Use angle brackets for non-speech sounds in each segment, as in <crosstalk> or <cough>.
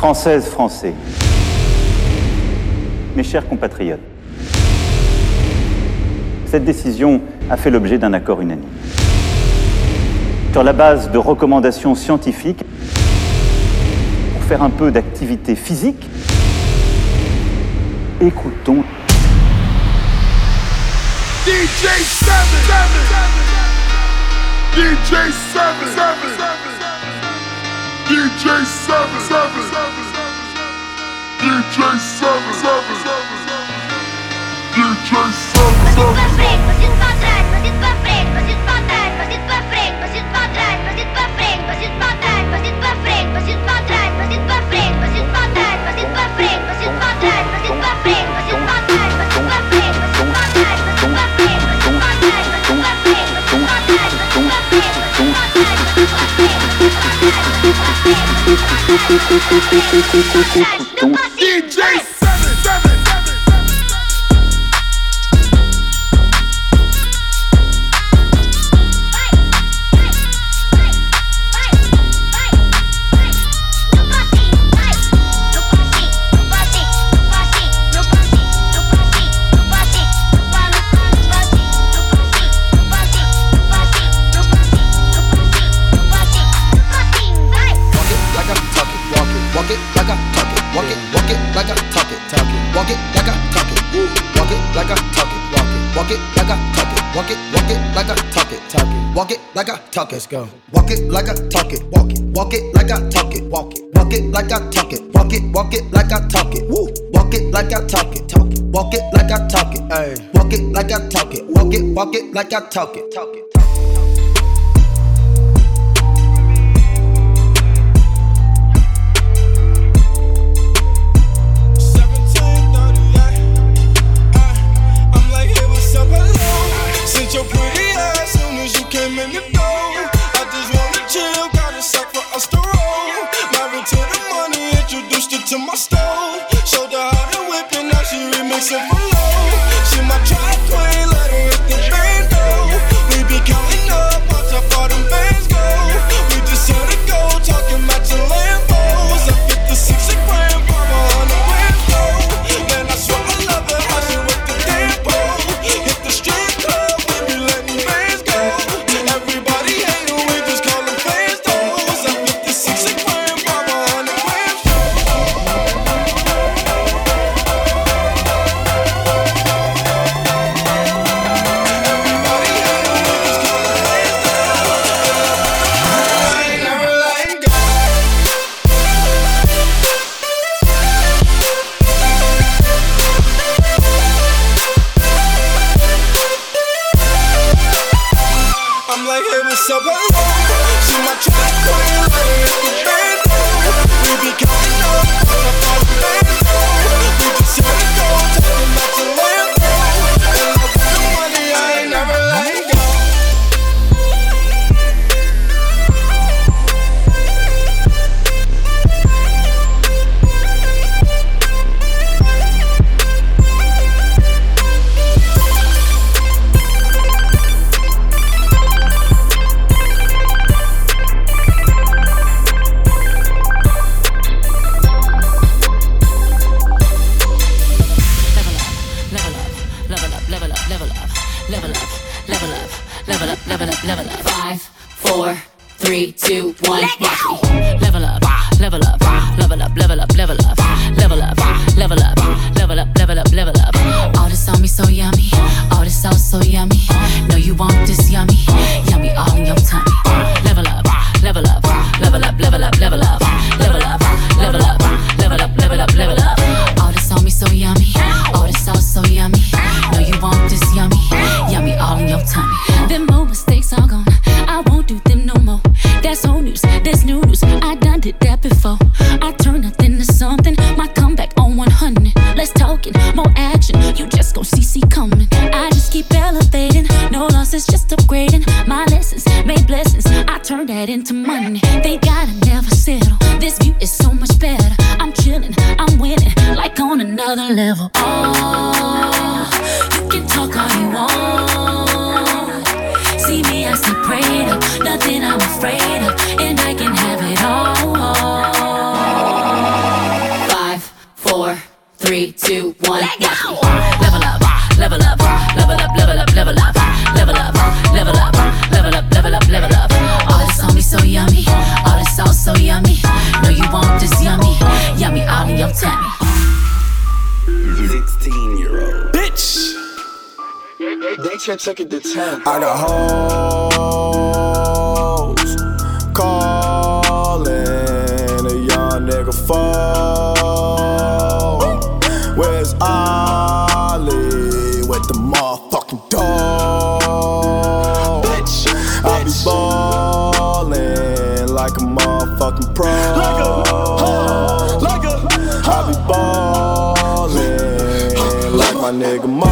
Françaises, Français, mes chers compatriotes, cette décision a fait l'objet d'un accord unanime. Sur la base de recommandations scientifiques, pour faire un peu d'activité physique, écoutons. DJ 7, DJ 7 DJ Seven DJ Seven DJ Seven DJ like I talk it, talk it. Walk it like I talk it, ayy. Walk it like I talk it, walk it, walk it like I talk it, talk it. more action. You just gon' see, see coming. I just keep elevating. No losses, just upgrading. My lessons made blessings. I turn that into money. They gotta never settle. This view is so much better. I'm chilling, I'm winning, like on another level. Oh, you can talk all you want. Two, one. Watch me. Level up, level up, level up, level up, level up, level up, level up, level up, level up, level up. All this on me so yummy, all this sauce so yummy. No, you want this yummy, yummy all in your tummy. 16 year old. Bitch. They should took it to 10. I got hoes calling a young nigga phone. My nigga Mo.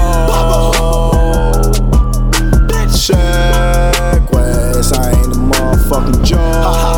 Check West, I ain't a motherfucking joke.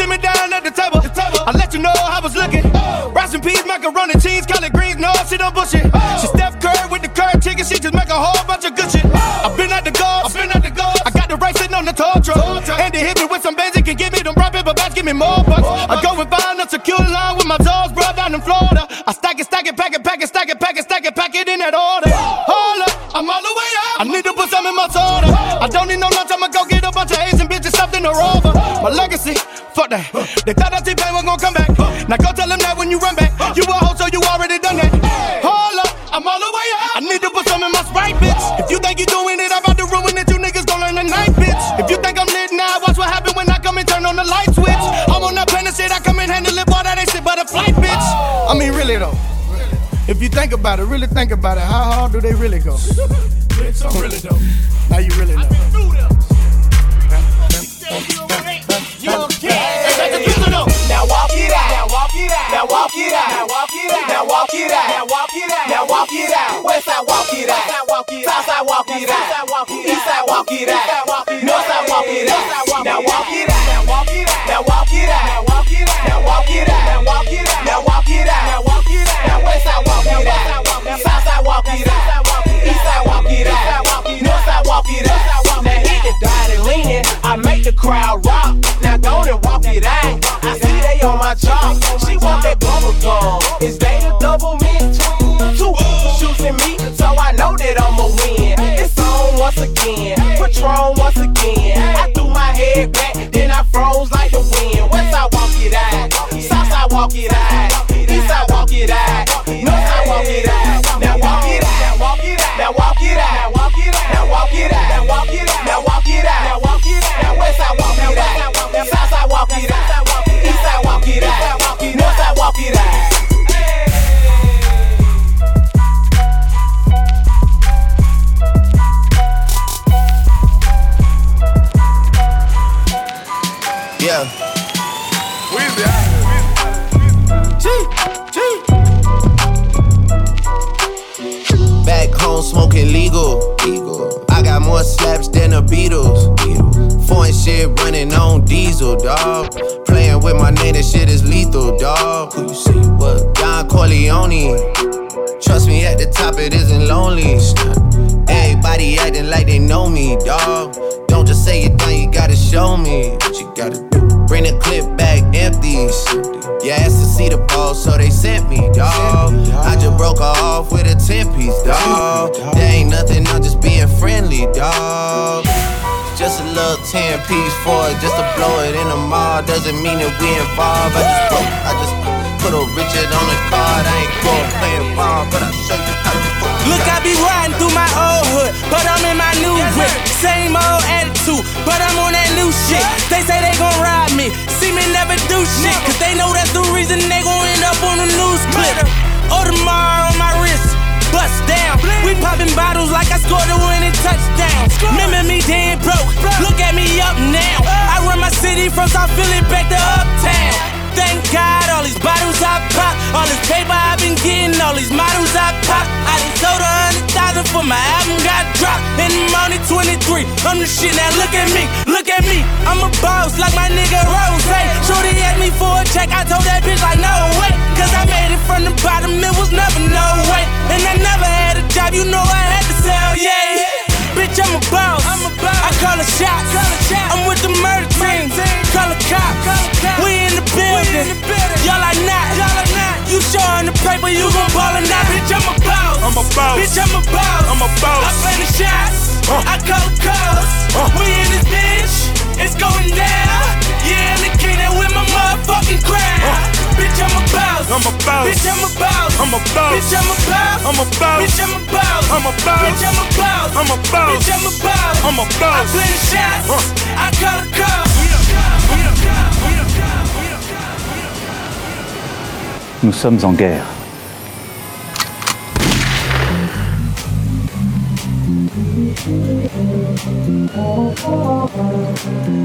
Sit me down at the table. I let you know I was looking. Rice and peas, macaroni, cheese, collard greens. No, she don't bullshit. She Steph Curry with the curd chicken. She just make a whole bunch of good shit. I've been at the golf. I've been at the golf. I got the right sitting on the tall truck. And they hit me with some basic and give me them right paper bags. Give me more bucks. I go and find a secure line with my dogs, bro, down in Florida. I stack it, stack it, pack it, pack it, stack it, pack it, stack it, pack it in that order. Hold up, I'm all the way up. I need to put some in my soda. Fuck that. They thought that T-Pain was gonna come back. Now go tell them that when you run back, you a hoe, so you already done that. Hold up, I'm all the way up. I need to put some in my Sprite, bitch. If you think you're doing it, I'm about to ruin it. You niggas gon' learn the tonight, bitch. If you think I'm lit now, watch what happen when I come and turn on the light switch. I'm on that planet shit, I come and handle it, boy, that ain't shit but a flight, bitch. I mean, really though. If you think about it, really think about it, how hard do they really go? <laughs> Bitch, I'm really though. Now you really know. walk it out. Now walk it out. Now walk it out. Now walk it out. Now walk it out. West side walk it out. South side walk it out. East side walk it out. North side walk it out. Now walk it out. Now walk it out. Now walk it out. Now walk it out. Now walk it out. Now walk it out. Make the crowd rock. Now go and walk it out. I see they on my chalk. She want that bubble gum. Is they the double mint? Two shooting me, so I know that I'ma win. It's on once again. Patron once again. I threw my head back, then I froze like the wind. West side walk it out. South side walk it out. East side walk it out. Off with a 10 piece, dog. There ain't nothing, I'm just being friendly, dog. Just a little 10 piece for it, just to blow it in the mall. Doesn't mean that we involved. I just broke, I just put a Richard on the card. I ain't going playing ball, but I'll show you how to fuck. Look, I be riding through my old hood, but I'm in my new whip. Same old attitude, but I'm on that new shit. They say they gon' ride me, see me never do shit, cause they know that's the reason they gon' end up on the news clip. Audemars on my wrist, bust down. We popping bottles like I scored a winning touchdown. Remember me dead broke, look at me up now. I run my city from South Philly back to Uptown. Thank God, all these bottles I pop, all this paper I've been getting, all these models I pop. I done sold a hundred thousand for my album got dropped. And I'm only 23. I'm the shit now. Look at me, look at me. I'm a boss like my nigga Rose. Hey, Shorty asked me for a check. I call a shot. Call a shot. I'm with the murder team. Call a cop. Call a cop. We in the building. Y'all are not. Y'all are not. You showing the paper, you gon' ball or not. Bitch, I'm a boss. I'm a boss. Bitch, I'm a boss. I'm a boss. I play the shots. Uh. I call the calls. Uh. We in this bitch. It's going down. Yeah, in the kingdom with my motherfucking crown. Uh. Bitch, I'm a boss. I'm a boss. Bitch, I'm a boss. I'm a boss. Bitch, I'm a boss. I'm a boss. Bitch, I'm a boss. I'm a boss. Bitch, I'm a boss. I'm a boss. Bitch, I'm a boss. I'm a I boss. play the shots. Uh. I call the calls. Nous sommes en guerre.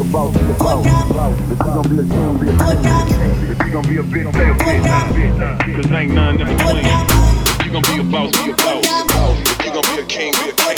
If you gonna be a boss, be a boss. Cause ain't none in between. If you gonna be a boss, be a boss. If you gonna be a king, be a king.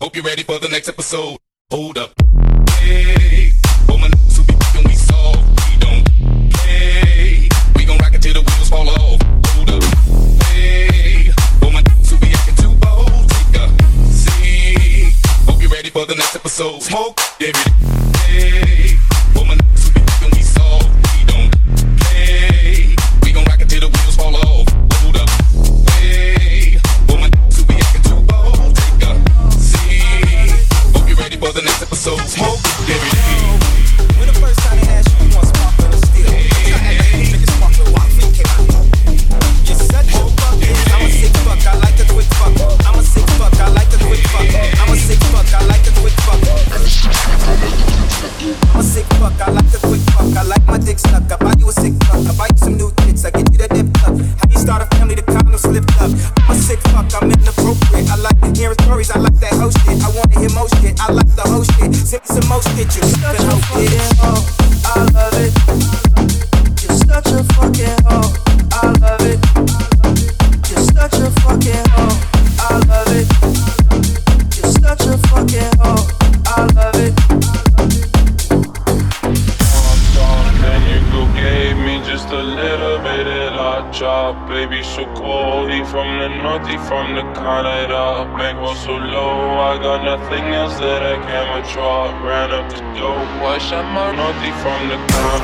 Hope you're ready for the next episode. Hold up. Way, woman who be thinking we soft, we don't play. We gon' rock it till the wheels fall off. Hold up. Hey, woman who be acting too bold, take a seat. Hope you're ready for the next episode. Smoke, yeah, Hey, up. I'm a sick fuck, I'm inappropriate. I like hearing stories, I like that whole shit. I wanna hear most shit, I like the whole shit. Some more shit, you such a fucking hoe. I love it. You're such a fucking hoe. 50 from the Canada. Bankroll so low, I got nothing else that I can withdraw. Ran up the dough, I shot my naughty from the con.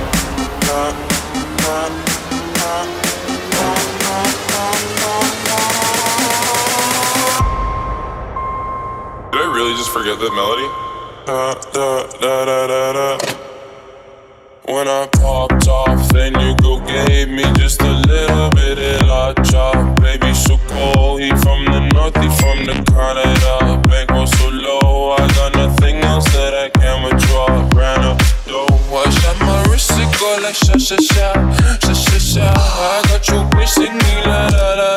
Did I really just forget that melody? Da, da, da, da, da, da. When I popped off, then you go gave me just a little bit of la chop Baby so cold, he from the north, he from the Canada. Bankroll so low, I got nothing else that I can withdraw. Ran up dough, I shot my wrist, it go like sha sha sha. Sha sha sha, I got you la la la la La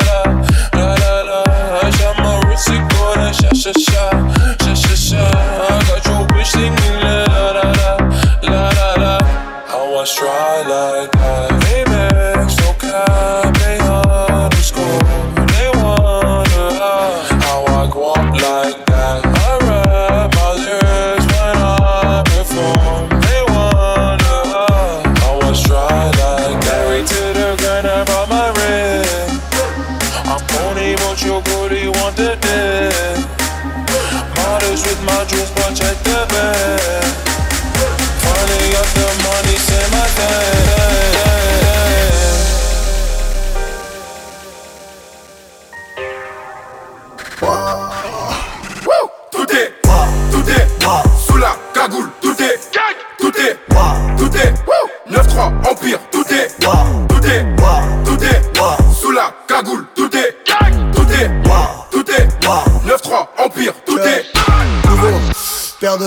I try like that. No cap, they underscore. They wonder how I go up like that. I rap my lyrics when I perform. They wonder how I try like that. Married to the grind, I brought my ring. I'm pony, but your booty want the dick. Modest with my juice, but check the bag.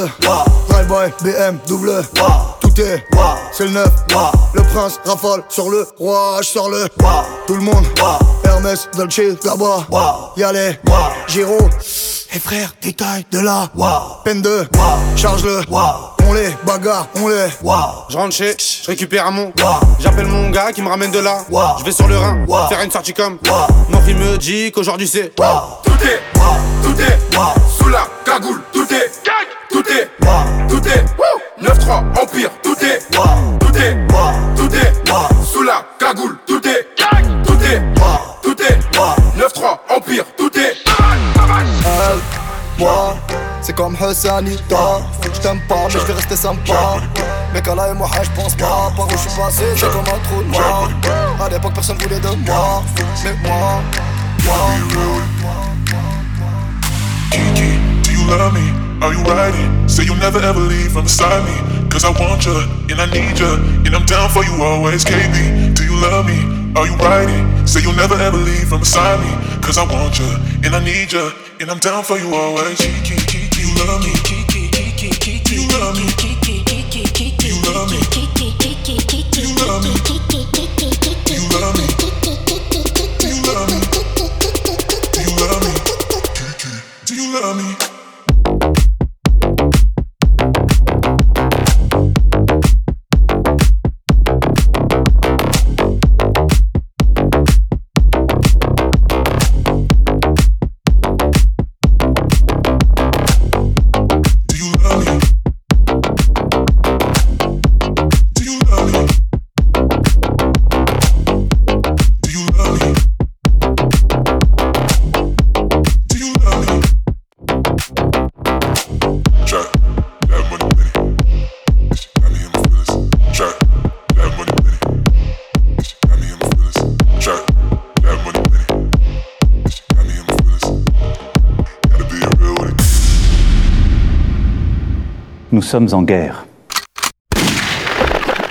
Est. Drive boy, BM, double Tout goûter. C'est le neuf. Le prince rafale sur le roi. Je sors le. Tout le monde. Hermès, Dolce, là-bas. Y'allez. Giro. Et frère, détail de là. Peine de. Charge-le. On les bagarre, on les. Je rentre chez, je récupère un mon. J'appelle mon gars qui me ramène de là. Je vais sur le Rhin, faire une sortie comme. Mon fils me dit qu'aujourd'hui c'est. Tout est, tout est, sous la cagoule, tout est, tout est, tout est, 9-3, Empire, tout est, tout est, tout est, sous la cagoule, tout est, tout est, tout est, 9-3, Empire, tout est. Moi, c'est comme Hassanita. Faut que je t'aime pas, mais je vais rester sympa. Mais là et moi, je pense pas. Par où je suis passé, c'est comme un trou noir. À l'époque, personne voulait de moi. Mais moi, moi. Kiki, do you love me? Are you riding? Say you'll never ever leave from beside me. Cause I want you, and I need you, and I'm down for you always, KB. Do you love me? Are you riding? Say you'll never ever leave from beside me. Cause I want you, and I need you, and I'm down for you always. Do you love me? Do you love me? Do you love me? Do you love me? Nous sommes en guerre.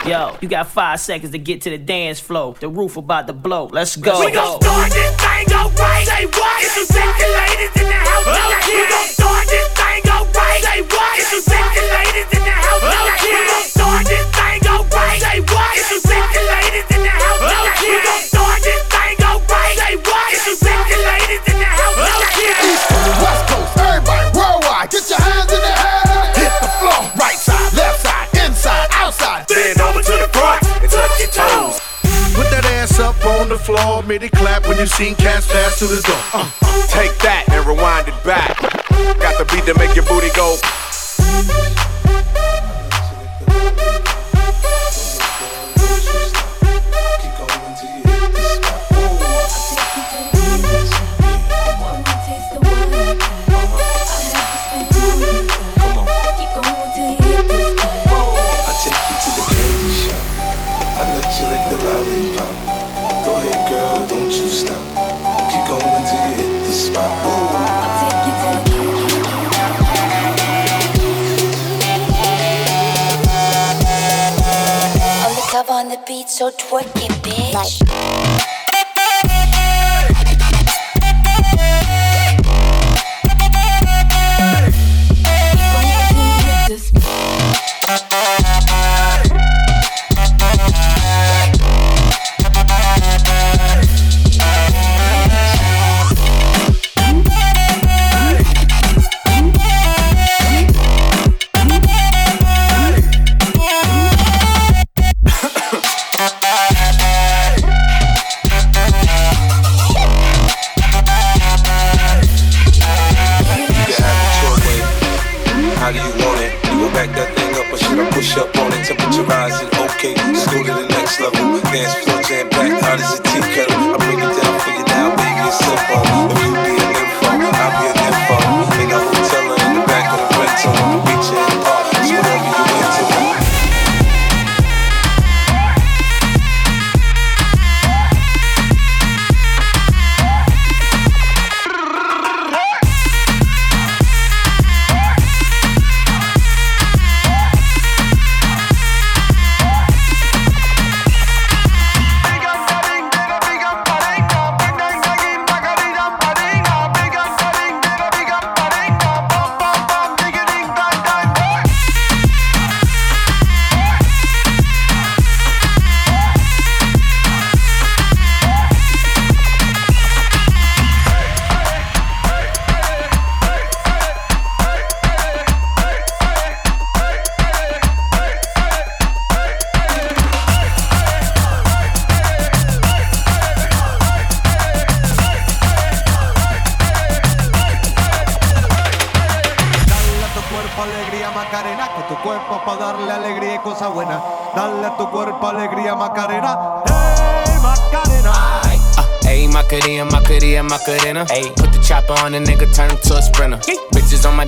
Yo, you got five seconds to get to the dance floor. The roof about to blow. Let's go. We gon' start this thing alright. Say what? It's some sexy ladies in the house. We gon' start this thing alright. Say what? It's some sexy ladies in the house. We gon' floor, it clap when you seen cats pass through the door. Uh, Take that and rewind it back. Got the beat to make your booty go. Beat, back that thing up or should I push up on it? Temperature rising, okay. Let's go to the next level. Dance floor jam packed, hot as a tea.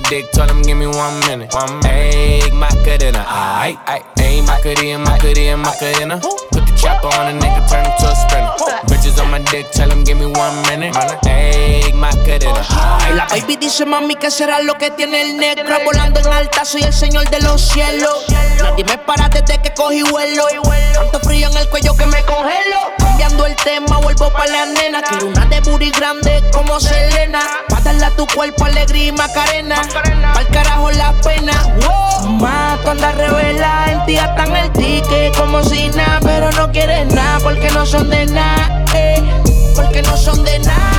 dick, told him give me one minute. One egg, my cut in, aight, ain't maca dinner, maca dinner, maca dinner. La baby dice mami que será lo que tiene el negro. Volando en alta, soy el señor de los cielos. Nadie me para desde que cogí vuelo. Tanto frío en el cuello que me congelo. Cambiando el tema, vuelvo pa' la nena. Quiero una de booty grande como Selena. Pa' darle a tu cuerpo alegría y macarena. Pa'l carajo la pena. Wow. Más tú andas revela, en ti gastan el ticket como si nada Pero no quieres nada porque no son de nada eh, Porque no son de nada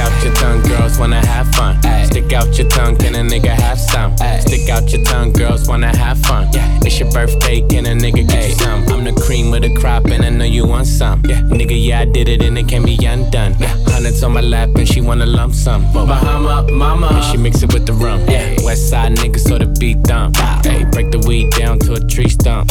out your tongue, girls wanna have fun. Stick out your tongue, can a nigga have some? Stick out your tongue, girls wanna have fun. It's your birthday, can a nigga get you some? I'm the cream of the crop, and I know you want some. Yeah. Nigga, yeah, I did it, and it can be undone. Hundreds on my lap, and she wanna lump some. Bahama, mama, and she mix it with the rum. Yeah. West side niggas, so the beat dump. Hey, break the weed down to a tree stump.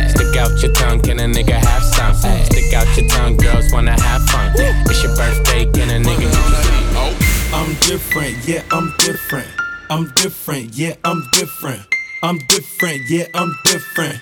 Stick out your tongue, can a nigga have some? Stick out your tongue, girls wanna have fun. It's your birthday, can a nigga get some? Oh. I'm different, yeah, I'm different. I'm different, yeah, I'm different. I'm different, yeah, I'm different.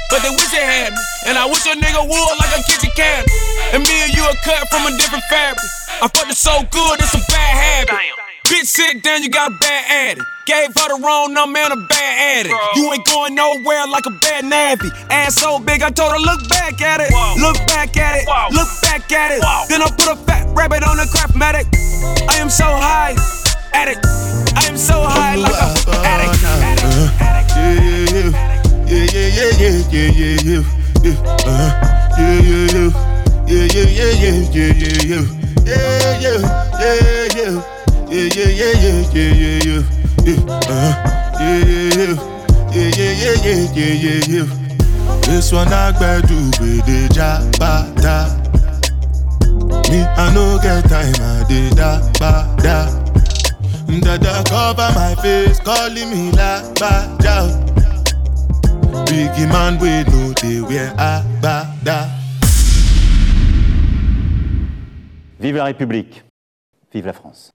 But they wish they had me. And I wish a nigga would like a kitchen cabinet. And me and you are cut from a different fabric. I fucked it so good, it's a bad habit. Bitch, sit down, you got a bad addict. Gave her the wrong number and a bad addict. You ain't going nowhere like a bad nappy. Ass so big, I told her, look back at it. Look back at it. Look back at it. Then I put a fat rabbit on the craftmatic. I am so high, addict. I am so high like a uh, uh, addict. Yeah, yeah, yeah, yeah, yeah, yeah, yeah, yeah, uh, yeah, yeah, yeah, yeah, yeah, yeah, yeah, yeah, yeah, yeah, yeah, yeah. Yeah, yeah, yeah, yeah, yeah, yeah, yeah, yeah, uh, yeah, yeah, yeah, yeah, yeah, yeah, yeah, yeah. This one I do with the jabata. Me, I no get time, I did da ba da. Dada cover my face, calling me la ba da. Vive la République, vive la France.